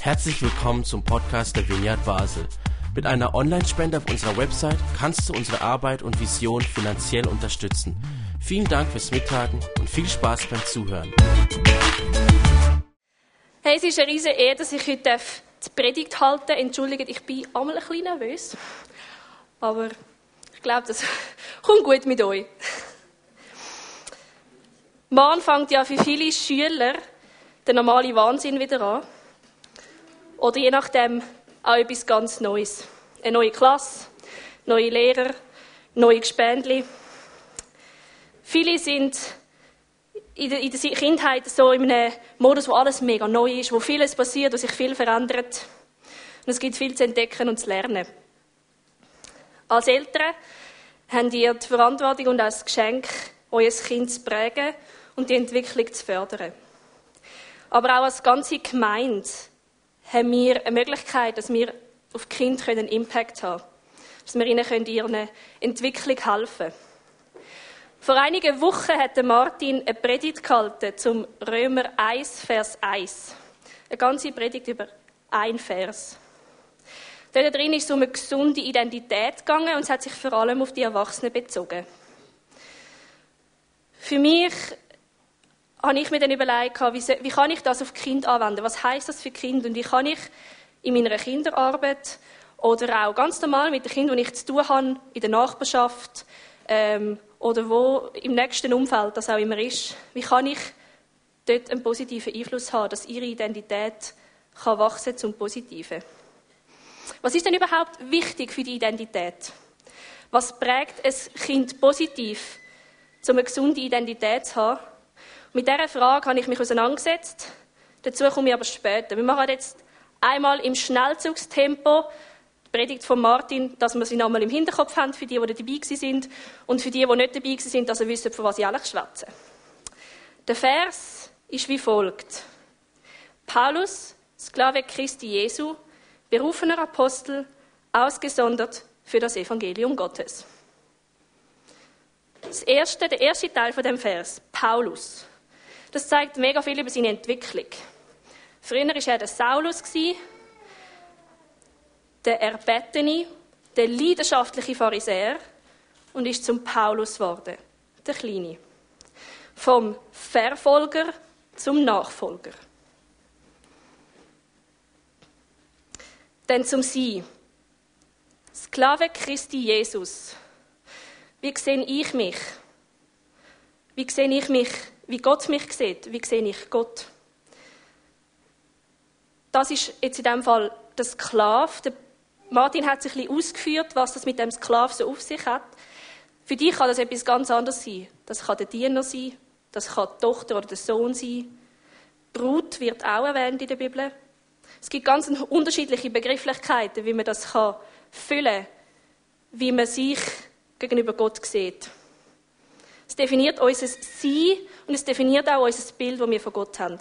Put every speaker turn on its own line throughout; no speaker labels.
Herzlich willkommen zum Podcast der Vineyard Basel. Mit einer Online-Spende auf unserer Website kannst du unsere Arbeit und Vision finanziell unterstützen. Vielen Dank fürs Mittagen und viel Spaß beim Zuhören.
Hey, es ist eine riesige Ehre, dass ich heute die Predigt halten darf. Entschuldigt, ich bin einmal ein bisschen nervös. Aber ich glaube, das kommt gut mit euch. Morgen fängt ja für viele Schüler der normale Wahnsinn wieder an. Oder je nachdem auch etwas ganz Neues. Eine neue Klasse, neue Lehrer, neue Gespendli. Viele sind in der, in der Kindheit so in einem Modus, wo alles mega neu ist, wo vieles passiert, wo sich viel verändert. Und es gibt viel zu entdecken und zu lernen. Als Eltern habt ihr die Verantwortung und auch das Geschenk, euer Kind zu prägen und die Entwicklung zu fördern. Aber auch als ganze Gemeinde haben wir eine Möglichkeit, dass wir auf die Kinder einen Impact haben können. Dass wir ihnen in ihrer Entwicklung helfen können. Vor einigen Wochen hat Martin eine Predigt gehalten zum Römer 1, Vers 1. Eine ganze Predigt über ein Vers. Dort drin ist es um eine gesunde Identität gegangen und es hat sich vor allem auf die Erwachsenen bezogen. Für mich habe ich mir dann überlegt, wie, wie kann ich das auf Kind anwenden? Was heißt das für Kind und wie kann ich in meiner Kinderarbeit oder auch ganz normal mit den Kindern, die ich zu tun habe, in der Nachbarschaft ähm, oder wo im nächsten Umfeld das auch immer ist, wie kann ich dort einen positiven Einfluss haben, dass ihre Identität kann wachsen zum Positiven? Was ist denn überhaupt wichtig für die Identität? Was prägt ein Kind positiv, um eine gesunde Identität zu haben? Mit dieser Frage habe ich mich auseinandergesetzt. Dazu komme ich aber später. Wir machen jetzt einmal im Schnellzugstempo die Predigt von Martin, dass wir sie nochmal im Hinterkopf haben, für die, die dabei sind und für die, die nicht dabei sind, dass sie wissen, von was ich eigentlich schwätze. Der Vers ist wie folgt. Paulus, Sklave Christi Jesu, berufener Apostel, ausgesondert für das Evangelium Gottes. Das erste, der erste Teil von dem Vers, Paulus. Das zeigt mega viel über seine Entwicklung. Früher war er der Saulus, der Erbetene, der leidenschaftliche Pharisäer und ist zum Paulus geworden, der Kleine. Vom Verfolger zum Nachfolger. Dann zum Sie. Sklave Christi Jesus. Wie sehe ich mich? Wie sehe ich mich wie Gott mich sieht, wie sehe ich Gott. Das ist jetzt in dem Fall der Sklave. Der Martin hat sich ein bisschen ausgeführt, was das mit dem Sklav so auf sich hat. Für dich kann das etwas ganz anderes sein. Das kann der Diener sein, das kann die Tochter oder der Sohn sein. Brut wird auch erwähnt in der Bibel. Es gibt ganz unterschiedliche Begrifflichkeiten, wie man das kann füllen kann, wie man sich gegenüber Gott sieht. Es definiert unser Sein und es definiert auch unser Bild, das wir von Gott haben.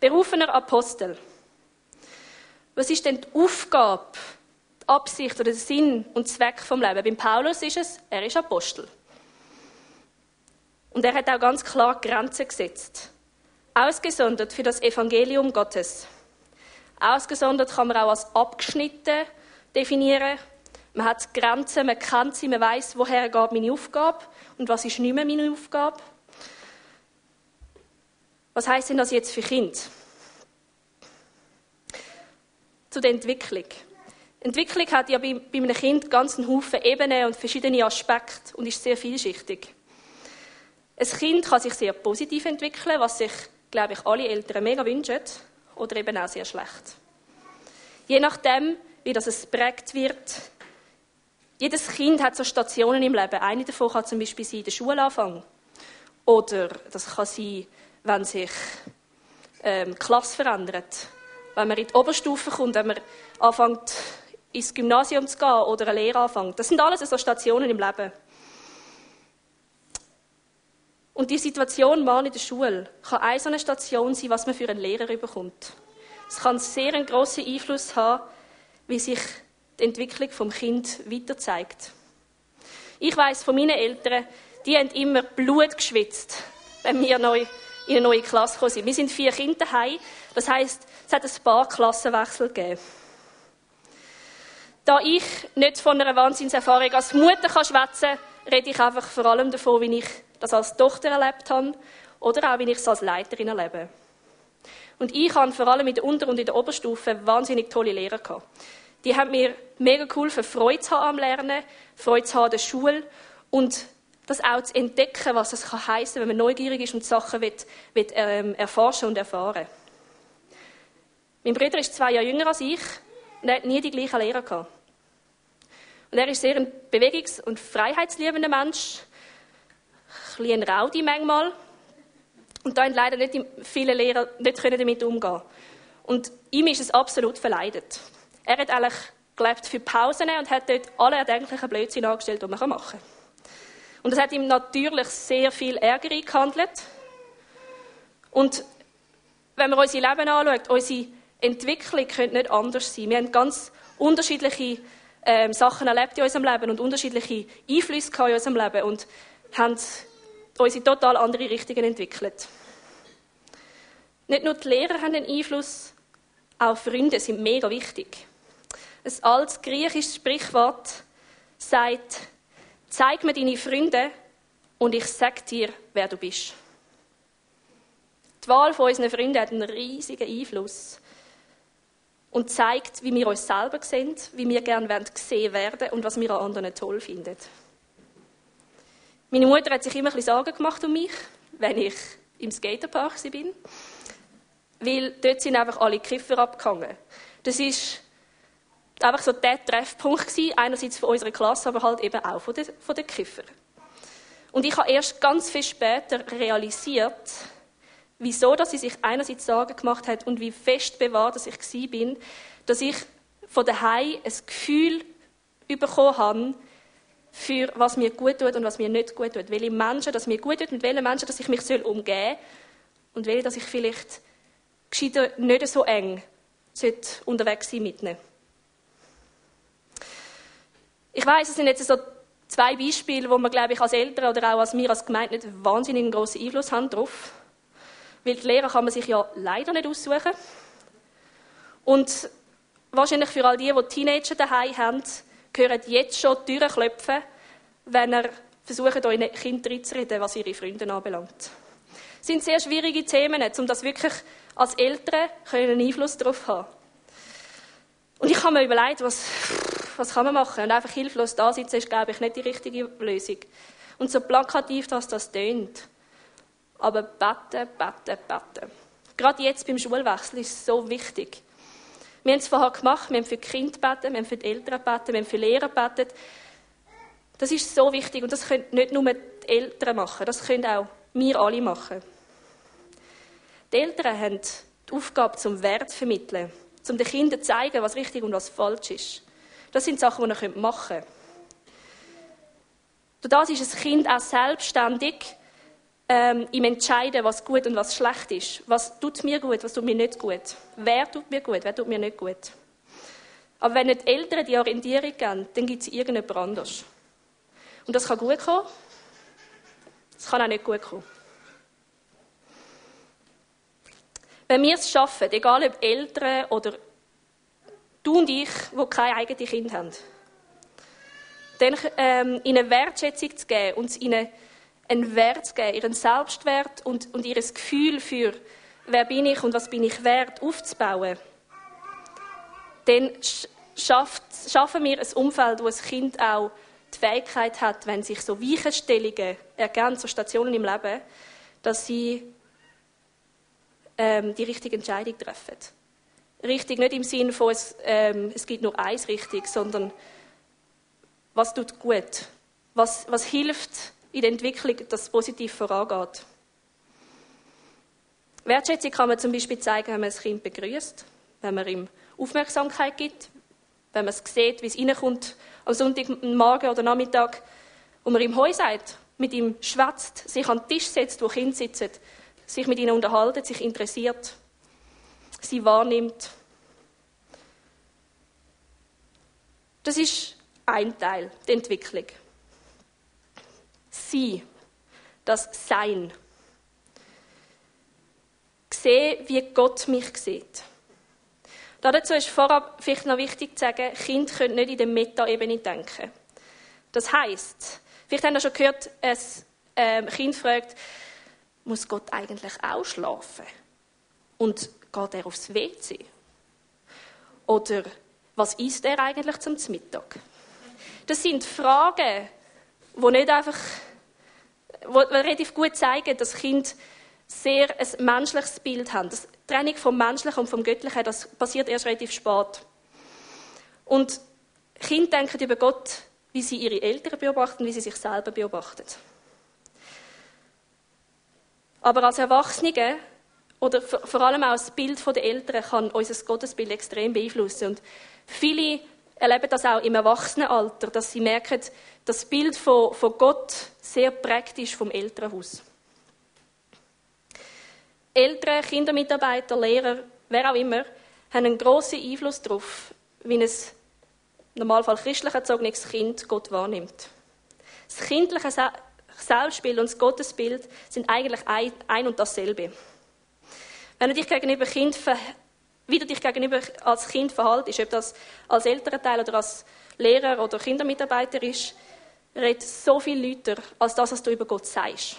Berufener Apostel. Was ist denn die Aufgabe, die Absicht oder der Sinn und Zweck vom Leben? Beim Paulus ist es, er ist Apostel. Und er hat auch ganz klar Grenzen gesetzt. Ausgesondert für das Evangelium Gottes. Ausgesondert kann man auch als abgeschnitten definieren. Man hat Grenzen, man kennt sie, man weiß, woher geht meine Aufgabe und was ist nicht mehr meine Aufgabe. Was heißt denn das jetzt für Kinder? Zu der Entwicklung. Entwicklung hat ja bei, bei einem Kind ganz einen Haufen Ebenen und verschiedene Aspekte und ist sehr vielschichtig. Ein Kind kann sich sehr positiv entwickeln, was sich, glaube ich, alle Eltern mega wünschen, oder eben auch sehr schlecht. Je nachdem, wie das es prägt wird, jedes Kind hat so Stationen im Leben. Eine davon kann zum Beispiel sein, der Schulanfang. Oder das kann sein, wenn sich ähm, die Klasse verändert. Wenn man in die Oberstufe kommt, wenn man anfängt, ins Gymnasium zu gehen oder eine Lehre anfängt. Das sind alles so Stationen im Leben. Und die Situation mal in der Schule kann eine so eine Station sein, was man für einen Lehrer bekommt. Es kann sehr einen grossen Einfluss haben, wie sich die Entwicklung vom Kind weiter zeigt. Ich weiß von meinen Eltern, die haben immer Blut geschwitzt, wenn wir neu in eine neue Klasse gekommen sind. Wir sind vier Kinder daheim. Das heisst, es hat ein paar Klassenwechsel gegeben. Da ich nicht von einer Wahnsinnserfahrung als Mutter kann schwätzen rede ich einfach vor allem davon, wie ich das als Tochter erlebt habe oder auch, wie ich es als Leiterin erlebe. Und ich habe vor allem in der Unter- und in der Oberstufe wahnsinnig tolle Lehrer gehabt. Die haben mir mega geholfen, Freude zu haben am Lernen, Freude zu haben an der Schule und das auch zu entdecken, was es kann wenn man neugierig ist und Sachen will, will, ähm, erforschen und erfahren. Mein Bruder ist zwei Jahre jünger als ich und er hat nie die gleichen Lehrer gehabt. Und er ist sehr ein bewegungs- und freiheitsliebender Mensch, ein bisschen ein manchmal. Und da leider nicht viele Lehrer nicht damit umgehen Und ihm ist es absolut verleidet. Er hat eigentlich gelebt für Pausen und hat dort alle erdenklichen Blödsinn angestellt, die man machen kann. Und das hat ihm natürlich sehr viel Ärger eingehandelt. Und wenn man unser Leben anschaut, unsere Entwicklung könnte nicht anders sein. Wir haben ganz unterschiedliche ähm, Sachen erlebt in unserem Leben und unterschiedliche Einflüsse in unserem Leben und haben unsere total andere Richtungen entwickelt. Nicht nur die Lehrer haben einen Einfluss, auch Freunde sind mega wichtig. Ein altes griechisches Sprichwort sagt, zeig mir deine Freunde und ich sag dir, wer du bist. Die Wahl von unseren Freunden hat einen riesigen Einfluss und zeigt, wie wir uns selber sehen, wie wir gerne gesehen werden und was wir an anderen toll finden. Meine Mutter hat sich immer ein bisschen Sorgen gemacht um mich, wenn ich im Skaterpark bin, weil dort sind einfach alle Kiffer abgehangen. Das ist einfach so der Treffpunkt gewesen, einerseits von unserer Klasse, aber halt eben auch von den, von den Kiffer. Und ich habe erst ganz viel später realisiert, wieso dass sie sich einerseits Sorgen gemacht hat und wie fest bewahrt dass ich war, bin, dass ich von daheim ein Gefühl bekommen habe, für was mir gut tut und was mir nicht gut tut. Welche Menschen, dass mir gut tut und welche Menschen, dass ich mich soll umgehen soll und welche, dass ich vielleicht gescheiter nicht so eng unterwegs sein mit ihnen. Ich weiß, es sind jetzt so zwei Beispiele, wo man, glaube ich, als Eltern oder auch als wir als Gemeinde nicht wahnsinnig großen Einfluss haben darauf. Weil die Lehrer kann man sich ja leider nicht aussuchen. Und wahrscheinlich für all die, die Teenager daheim haben, gehören jetzt schon die Türen klopfen, wenn er versucht, euren Kind reinzureden, was ihre Freunde anbelangt. Das sind sehr schwierige Themen, um das wirklich als Eltern einen Einfluss darauf haben. Und ich habe mir überlegt, was, was kann man machen? Und einfach hilflos da sitzen, ist, glaube ich, nicht die richtige Lösung. Und so plakativ, dass das tönt. Aber beten, beten, beten. Gerade jetzt beim Schulwechsel ist es so wichtig. Wir haben es vorher gemacht, wir haben für die Kinder beten, wir haben für die Eltern beten, wir haben für Lehrer beten. Das ist so wichtig und das können nicht nur die Eltern machen, das können auch wir alle machen. Die Eltern haben die Aufgabe, zum Wert zu vermitteln, um den Kindern zu zeigen, was richtig und was falsch ist. Das sind Sachen, die ihr machen könnt. Durch das ist ein Kind auch selbstständig ähm, im Entscheiden, was gut und was schlecht ist. Was tut mir gut, was tut mir nicht gut. Wer tut mir gut, wer tut mir nicht gut. Aber wenn nicht die Eltern die Orientierung geben, dann gibt es irgendjemand anders. Und das kann gut kommen, das kann auch nicht gut kommen. Wenn wir es schaffen, egal ob Eltern oder du und ich, die keine eigenen Kinder haben, dann ähm, ihnen Wertschätzung zu geben und ihnen einen Wert zu geben, ihren Selbstwert und, und ihr Gefühl für, wer bin ich und was bin ich wert, aufzubauen, dann schafft, schaffen wir ein Umfeld, wo ein Kind auch die Fähigkeit hat, wenn sich so Weichenstellungen ergänzen, so Stationen im Leben, dass sie ähm, die richtige Entscheidung treffen. Richtig nicht im Sinne von, es, ähm, es gibt nur eins richtig, sondern was tut gut? Was, was hilft in der Entwicklung, dass es positiv vorangeht? Wertschätzung kann man zum Beispiel zeigen, wenn man das Kind begrüßt, wenn man ihm Aufmerksamkeit gibt, wenn man es sieht, wie es reinkommt am Sonntagmorgen oder Nachmittag und man ihm Heu sagt, mit ihm schwätzt, sich an den Tisch setzt, wo Kinder sitzen, sich mit ihnen unterhalten, sich interessiert, sie wahrnimmt. Das ist ein Teil der Entwicklung. Sie, das Sein. sehe, wie Gott mich sieht. Dazu ist vorab vielleicht noch wichtig zu sagen, Kinder können nicht in der Meta-Ebene denken. Das heisst, vielleicht haben Sie schon gehört, ein ähm, Kind fragt, muss Gott eigentlich auch schlafen? Und geht er aufs WC? Oder was isst er eigentlich zum Mittag? Das sind Fragen, die nicht einfach, die relativ gut zeigen, dass Kind sehr ein menschliches Bild haben. Das Trennung vom Menschlichen und vom Göttlichen, das passiert erst relativ spät. Und Kinder denken über Gott, wie sie ihre Eltern beobachten, wie sie sich selber beobachten. Aber als Erwachsene oder vor allem auch das Bild der Eltern kann unser Gottesbild extrem beeinflussen. Und viele erleben das auch im Erwachsenenalter, dass sie merken, das Bild von, von Gott sehr prägt ist vom Elternhaus. Eltern, Kindermitarbeiter, Lehrer, wer auch immer, haben einen grossen Einfluss darauf, wie ein normalfall christlich erzogenes Kind Gott wahrnimmt. Das kindliche Selbstbild und das Gottesbild sind eigentlich ein und dasselbe. Wenn du dich gegenüber Kind wie du dich gegenüber als Kind verhaltest, ob das als Elternteil oder als Lehrer oder Kindermitarbeiter ist, redet so viel Leute als das, was du über Gott sagst.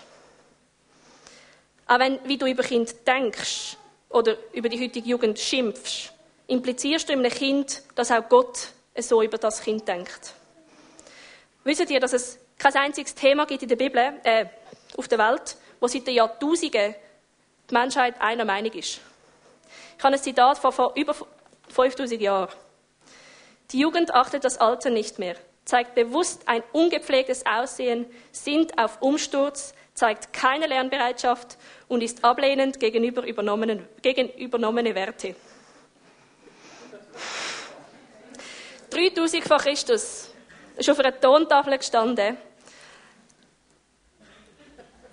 Auch wenn, wie du über Kind denkst oder über die heutige Jugend schimpfst, implizierst du einem Kind, dass auch Gott so über das Kind denkt. Wisst ihr, dass es kein einziges Thema gibt in der Bibel, äh, auf der Welt, wo seit den Jahrtausenden die Menschheit einer Meinung ist? Ich habe ein Zitat von vor über 5000 Jahren. Die Jugend achtet das Alter nicht mehr, zeigt bewusst ein ungepflegtes Aussehen, sinnt auf Umsturz, zeigt keine Lernbereitschaft und ist ablehnend gegenüber übernommenen, gegen übernommene Werte. 3000 vor Christus ist auf einer Tontafel gestanden.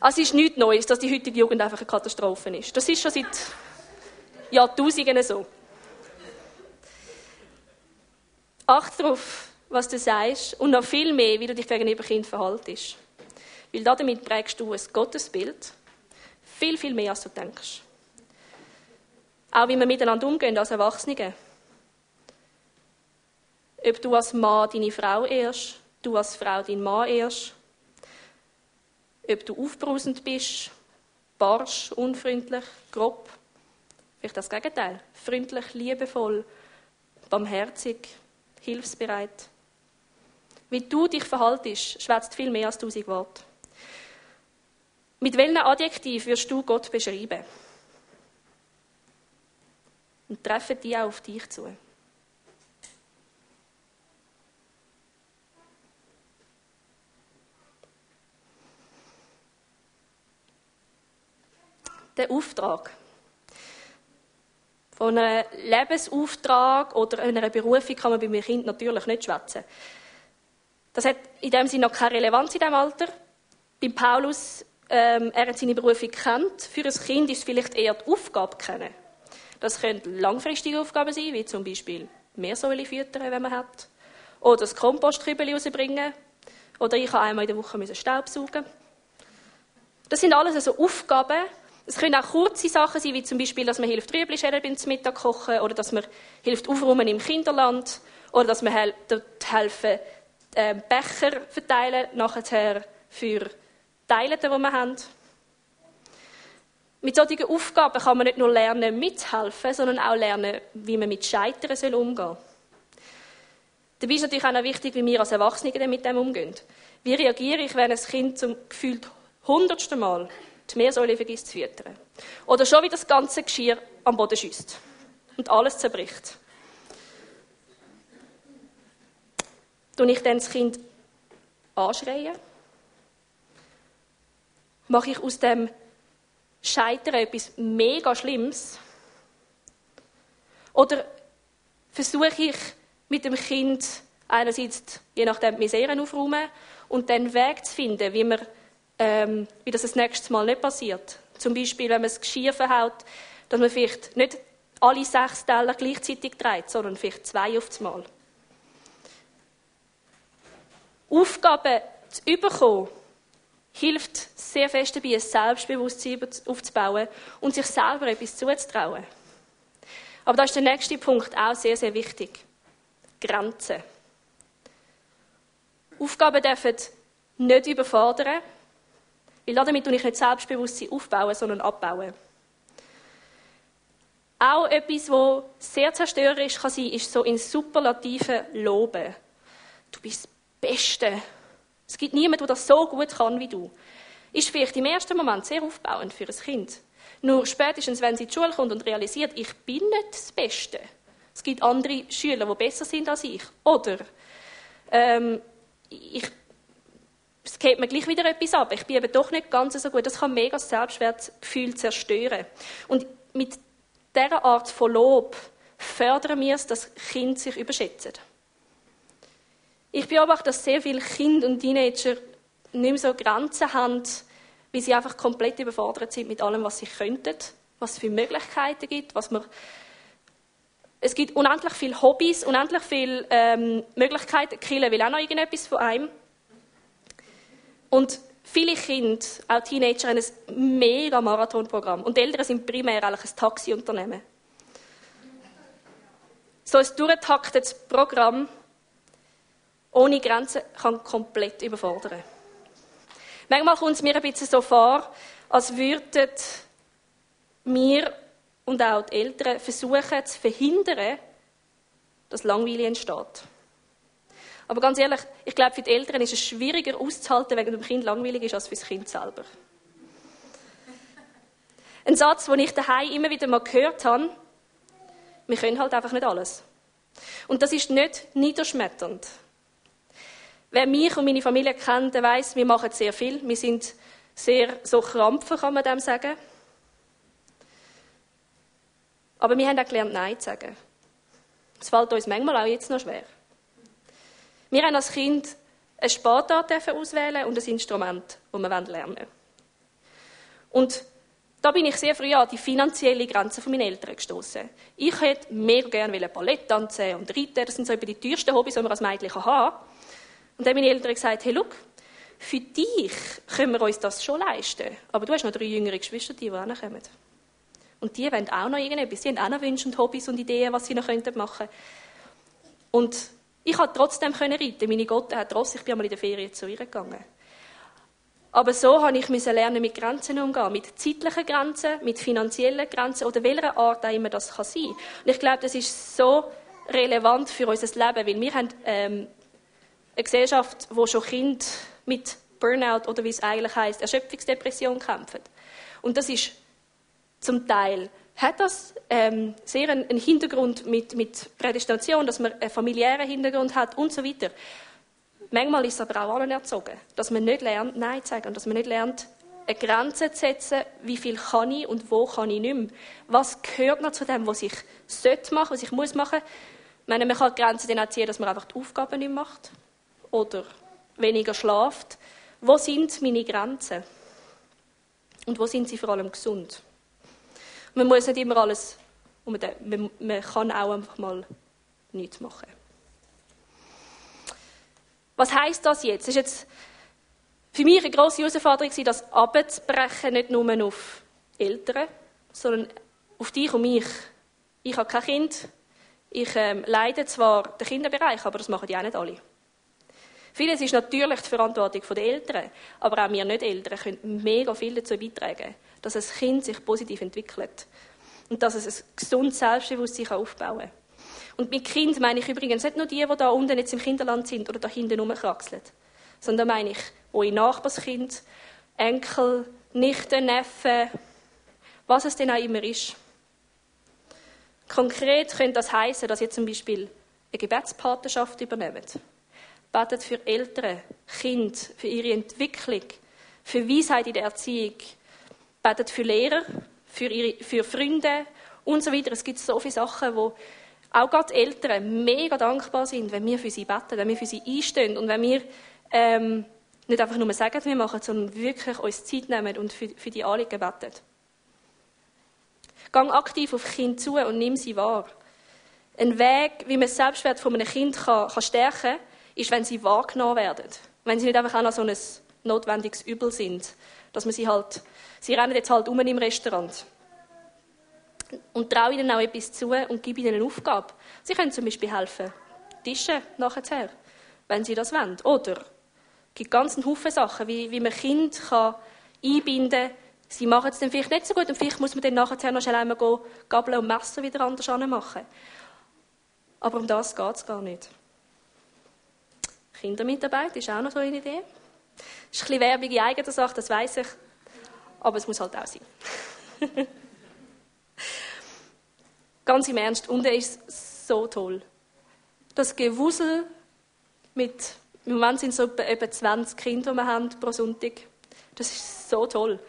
Also es ist nichts Neues, dass die heutige Jugend einfach eine Katastrophe ist. Das ist schon seit Jahrtausenden so. Acht darauf, was du sagst und noch viel mehr, wie du dich gegenüber Kind verhaltest. Weil damit prägst du ein Gottesbild viel, viel mehr, als du denkst. Auch wie wir miteinander umgehen als Erwachsene. Ob du als Mann deine Frau ehrst, du als Frau deinen Mann ehrst. Ob du aufbrausend bist, barsch, unfreundlich, grob. Vielleicht das Gegenteil. Freundlich, liebevoll, barmherzig, hilfsbereit. Wie du dich verhaltest, schwätzt viel mehr als tausend Worte. Mit welchem Adjektiv wirst du Gott beschreiben? Und treffen die auch auf dich zu. Der Auftrag. Von einem Lebensauftrag oder einer Berufung kann man bei einem Kind natürlich nicht schwätzen. Das hat in dem Sinne noch keine Relevanz in diesem Alter. Bei Paulus, ähm, er hat seine Berufung kennt. Für ein Kind ist es vielleicht eher die Aufgabe kennen. Das können langfristige Aufgaben sein, wie zum Beispiel Meersäule füttern, wenn man hat. Oder das Kompostkübel rausbringen. Oder ich habe einmal in der Woche Staub saugen. Das sind alles also Aufgaben, es können auch kurze Sachen sein, wie zum Beispiel, dass man hilft, Rüebli schälen beim Mittag kochen, oder dass man hilft, aufräumen im Kinderland, oder dass man dort helfen, äh, Becher verteilen, nachher für Teile, die wir haben. Mit solchen Aufgaben kann man nicht nur lernen, mithelfen, sondern auch lernen, wie man mit Scheitern umgehen soll. Dabei ist natürlich auch noch wichtig, wie wir als Erwachsene mit dem umgehen. Wie reagiere ich, wenn ein Kind zum gefühlt hundertsten Mal die Meersäule vergisst zu füttern. Oder schon wie das ganze Geschirr am Boden schießt und alles zerbricht. Tue ich dann das Kind anschreien? Mache ich aus dem Scheitern etwas mega Schlimmes? Oder versuche ich mit dem Kind einerseits, je nachdem, Miseren aufräumen und dann Weg zu finden, wie man ähm, wie das das nächste Mal nicht passiert. Zum Beispiel, wenn man das Geschirr verhaut, dass man vielleicht nicht alle sechs Teller gleichzeitig dreht, sondern vielleicht zwei auf Mal. Aufgaben zu bekommen, hilft sehr fest dabei, ein Selbstbewusstsein aufzubauen und sich selber etwas zuzutrauen. Aber da ist der nächste Punkt auch sehr, sehr wichtig. Grenzen. Aufgaben dürfen nicht überfordern, weil damit tue ich nicht Selbstbewusstsein aufbauen, sondern abbauen. Auch etwas, was sehr zerstörerisch kann sein kann, ist so in superlativen Loben. Du bist das Beste. Es gibt niemanden, der das so gut kann wie du. Ist vielleicht im ersten Moment sehr aufbauend für ein Kind. Nur spätestens, wenn sie in die Schule kommt und realisiert, ich bin nicht das Beste. Es gibt andere Schüler, die besser sind als ich. Oder ähm, ich, es geht mir gleich wieder etwas ab. Ich bin eben doch nicht ganz so gut. Das kann mega das Selbstwertgefühl zerstören. Und mit dieser Art von Lob fördern wir es, dass Kinder sich überschätzen. Ich beobachte, dass sehr viele Kinder und Teenager nicht mehr so Grenzen haben, weil sie einfach komplett überfordert sind mit allem, was sie könnten, was es für Möglichkeiten gibt, was man es gibt unendlich viele Hobbys, unendlich viele ähm, Möglichkeiten. Killen will auch noch irgendetwas von einem. Und viele Kinder, auch Teenager, haben ein mega Marathonprogramm. Und die Eltern sind primär eigentlich ein Taxiunternehmen. So ein durchgetaktetes Programm ohne Grenzen kann komplett überfordern. Manchmal kommt es mir ein bisschen so vor, als würden wir und auch die Eltern versuchen zu verhindern, dass Langweile entsteht. Aber ganz ehrlich, ich glaube, für die Eltern ist es schwieriger auszuhalten, wenn dem Kind langweilig ist, als für das Kind selber. Ein Satz, den ich daheim immer wieder mal gehört habe, wir können halt einfach nicht alles. Und das ist nicht niederschmetternd. Wer mich und meine Familie kennt, der weiß, wir machen sehr viel. Wir sind sehr so krampfen, kann man dem sagen. Aber wir haben auch gelernt, Nein zu sagen. Es fällt uns manchmal auch jetzt noch schwer. Wir haben als Kind eine Sportart auswählen und ein Instrument, das wir lernen wollen. Und da bin ich sehr früh an die finanzielle Grenze von meinen Eltern gestoßen. Ich hätte mega gerne Ballett tanzen und reiten. Das sind so die teuersten Hobbys, die man als Mädchen haben. Und dann haben meine Eltern gesagt, hey, look, für dich können wir uns das schon leisten. Aber du hast noch drei jüngere Geschwister, die auch kommen. Und die wollen auch noch irgendetwas. Sie haben auch noch Wünsche und Hobbys und Ideen, was sie noch machen könnten. Und ich konnte trotzdem reiten. Meine Gott hat trotzdem, ich bin einmal in der Ferien zu ihr gegangen. Aber so habe ich lernen, mit Grenzen umzugehen. Mit zeitlichen Grenzen, mit finanziellen Grenzen oder welcher Art auch immer das kann sein. Und ich glaube, das ist so relevant für unser Leben, weil wir haben ähm, eine Gesellschaft, wo schon Kinder mit Burnout oder wie es eigentlich heißt, Erschöpfungsdepression kämpfen. Und das ist zum Teil hat das ähm, sehr einen, einen Hintergrund mit, mit Prädestination, dass man einen familiären Hintergrund hat und so weiter. Manchmal ist es aber auch anerzogen, dass man nicht lernt, Nein zu sagen und dass man nicht lernt, eine Grenze zu setzen, wie viel kann ich und wo kann ich nicht mehr. Was gehört noch zu dem, was ich sollte machen, was ich muss machen? Ich meine, man kann die Grenze dann auch ziehen, dass man einfach die Aufgaben nicht macht oder weniger schlaft. Wo sind meine Grenzen? Und wo sind sie vor allem gesund? Man muss nicht immer alles, man, man kann auch einfach mal nichts machen. Was heißt das jetzt? Ist jetzt für mich eine grosse Herausforderung, das abzubrechen, nicht nur auf Eltern, sondern auf dich und mich. Ich habe kein Kind. Ich ähm, leide zwar den Kinderbereich, aber das machen die auch nicht alle. Vieles ist natürlich die Verantwortung der Eltern, aber auch wir Nicht-Eltern können mega viel dazu beitragen, dass ein Kind sich positiv entwickelt und dass es ein gesundes Selbstbewusstsein aufbauen kann. Und mit Kind meine ich übrigens nicht nur die, die da unten jetzt im Kinderland sind oder da hinten rumkraxeln, sondern meine ich eure Nachbarskind, Enkel, Nichten, Neffen, was es denn auch immer ist. Konkret könnte das heißen, dass ihr zum Beispiel eine Gebetspatenschaft übernehmt. Betet für Eltern, Kinder, für ihre Entwicklung, für Weisheit in der Erziehung, betet für Lehrer, für, ihre, für Freunde und so weiter. Es gibt so viele Sachen, wo auch gerade Eltern mega dankbar sind, wenn wir für sie beten, wenn wir für sie einstehen und wenn wir ähm, nicht einfach nur sagen, wir machen, sondern wirklich uns Zeit nehmen und für, für die Anliegen beten. Gang aktiv auf Kind zu und nimm sie wahr. Ein Weg, wie man das Selbstwert von einem Kind kann, kann stärken kann, ist, wenn sie wahrgenommen werden. Wenn sie nicht einfach auch noch so ein notwendiges Übel sind. Dass man sie halt, sie rennen jetzt halt um im Restaurant. Und traue ihnen auch etwas zu und gebe ihnen eine Aufgabe. Sie können zum Beispiel helfen, Tische nachher, wenn sie das wollen. Oder es gibt ganz Haufen Sachen, wie, wie man Kind einbinden kann. Sie machen es dann vielleicht nicht so gut und vielleicht muss man dann nachher noch schnell einmal gehen, Gabel und Messer wieder anders machen. Aber um das geht es gar nicht. Kindermitarbeit ist auch noch so eine Idee. Das ist ein bisschen Werbung in eigener Sache, das weiß ich. Aber es muss halt auch sein. Ganz im Ernst, und er ist so toll. Das Gewusel mit, im Moment sind es so etwa 20 Kinder, die wir haben pro Sonntag. Das ist so toll.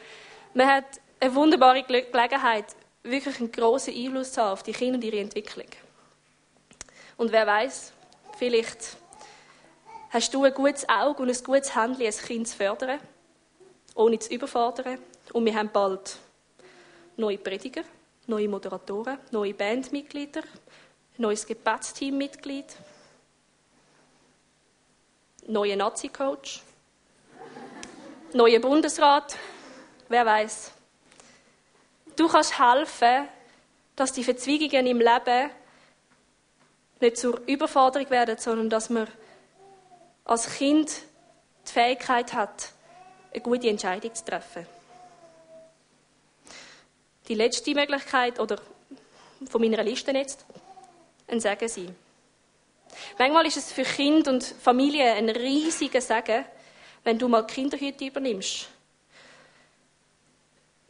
Man hat eine wunderbare Gelegenheit, wirklich einen grossen Einfluss zu haben auf die Kinder und ihre Entwicklung. Und wer weiß, vielleicht hast du ein gutes Auge und ein gutes Händchen, ein Kind zu fördern, ohne zu überfordern. Und wir haben bald neue Prediger, neue Moderatoren, neue Bandmitglieder, neues Gebetsteammitglied, neuen Nazi-Coach, neuen Bundesrat, wer weiß. Du kannst helfen, dass die Verzweigungen im Leben nicht zur Überforderung werden, sondern dass man als Kind die Fähigkeit hat, eine gute Entscheidung zu treffen. Die letzte Möglichkeit, oder von meiner Liste jetzt, ein Segen sein. Manchmal ist es für Kind und Familie ein riesiger Segen, wenn du mal Kinderhütte übernimmst.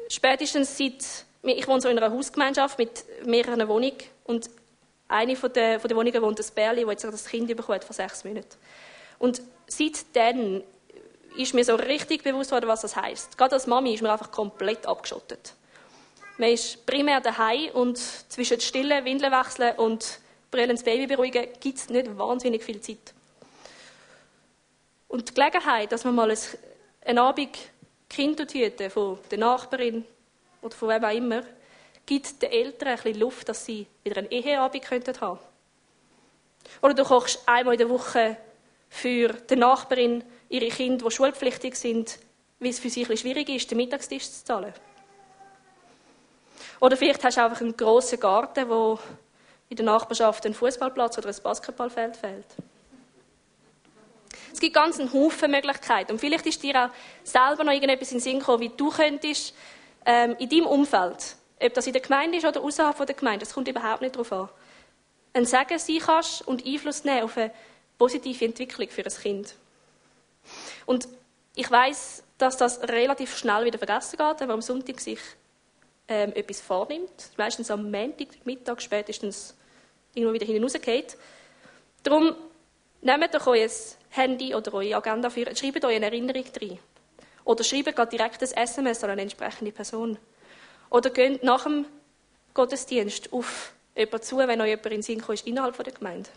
Spätestens seit, ich wohne so in einer Hausgemeinschaft mit mehreren Wohnungen und eine von der, von der Wohnungen wohnt ein Bärli, das jetzt das Kind bekommen vor sechs Monaten. Und seitdem ist mir so richtig bewusst worden, was das heißt. Gerade als Mami ist man einfach komplett abgeschottet. Man ist primär daheim und zwischen Stillen, Windeln wechseln und Brillen Baby beruhigen gibt es nicht wahnsinnig viel Zeit. Und die Gelegenheit, dass man mal ein, einen Abend Kinder hüten von der Nachbarin oder von wem auch immer, gibt den Eltern ein bisschen Luft, dass sie wieder einen Eheabend könnten haben. Oder du kochst einmal in der Woche für die Nachbarin ihre Kinder, die schulpflichtig sind, weil es für sie ein bisschen schwierig ist, den Mittagstisch zu zahlen. Oder vielleicht hast du einfach einen grossen Garten, wo in der Nachbarschaft ein Fußballplatz oder ein Basketballfeld fehlt. Es gibt ganz einen Haufen Möglichkeiten. Und vielleicht ist dir auch selber noch irgendetwas in den Sinn gekommen, wie du könntest ähm, in deinem Umfeld ob das in der Gemeinde ist oder außerhalb der Gemeinde, das kommt überhaupt nicht darauf an. Ein Segen sein kannst und Einfluss nehmen auf eine positive Entwicklung für ein Kind. Und ich weiß, dass das relativ schnell wieder vergessen geht, man am Sonntag sich ähm, etwas vornimmt. Meistens am Montag, Mittag, spätestens irgendwo wieder hinausgeht. Darum nehmt doch euer Handy oder eure Agenda für, schreibt euch eine Erinnerung rein. Oder schreibt gerade direkt ein SMS an eine entsprechende Person. Oder geht nach dem Gottesdienst auf jemanden zu, wenn euch jemand in den Sinn kommt, innerhalb der Gemeinde.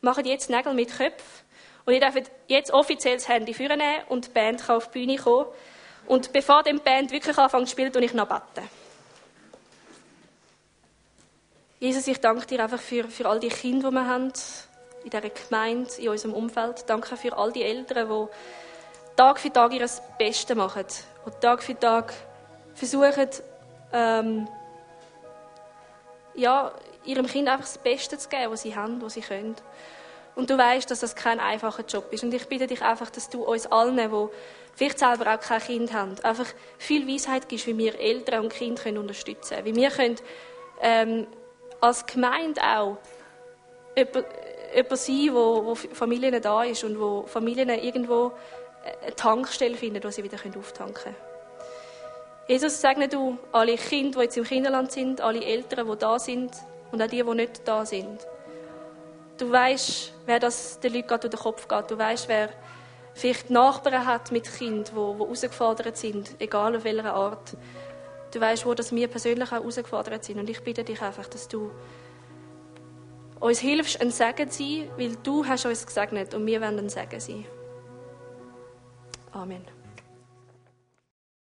Macht jetzt Nägel mit Köpfen. Und ihr dürft jetzt offiziell das Handy führen und die Band kann auf die Bühne kommen. Und bevor die Band wirklich anfängt zu spielen, tue ich noch beten. Jesus, ich danke dir einfach für, für all die Kinder, die wir haben, in dieser Gemeinde, in unserem Umfeld. Danke für all die Eltern, die Tag für Tag ihr Bestes machen. Und Tag für Tag versuchen, ähm, ja, ihrem Kind einfach das Beste zu geben, was sie haben, was sie können. Und du weißt, dass das kein einfacher Job ist. Und ich bitte dich einfach, dass du uns allen, die vielleicht selber auch kein Kind haben, einfach viel Weisheit gibst, wie wir Eltern und Kinder können unterstützen können. Wie wir können, ähm, als Gemeinde auch jemand, jemand sein, wo, wo Familien da ist und wo Familien irgendwo eine Tankstelle finden, wo sie wieder auftanken können. Jesus, segne du alle Kinder, die jetzt im Kinderland sind, alle Eltern, die da sind und auch die, die nicht da sind. Du weißt, wer das den Leuten durch den Kopf geht. Du weißt, wer vielleicht Nachbarn hat mit Kindern, die, die herausgefordert sind, egal auf welcher Art. Du weißt, wo das wir persönlich auch herausgefordert sind. Und ich bitte dich einfach, dass du uns hilfst, ein Segen zu sein, weil du hast uns gesegnet und wir wollen ein Segen sein. Amen.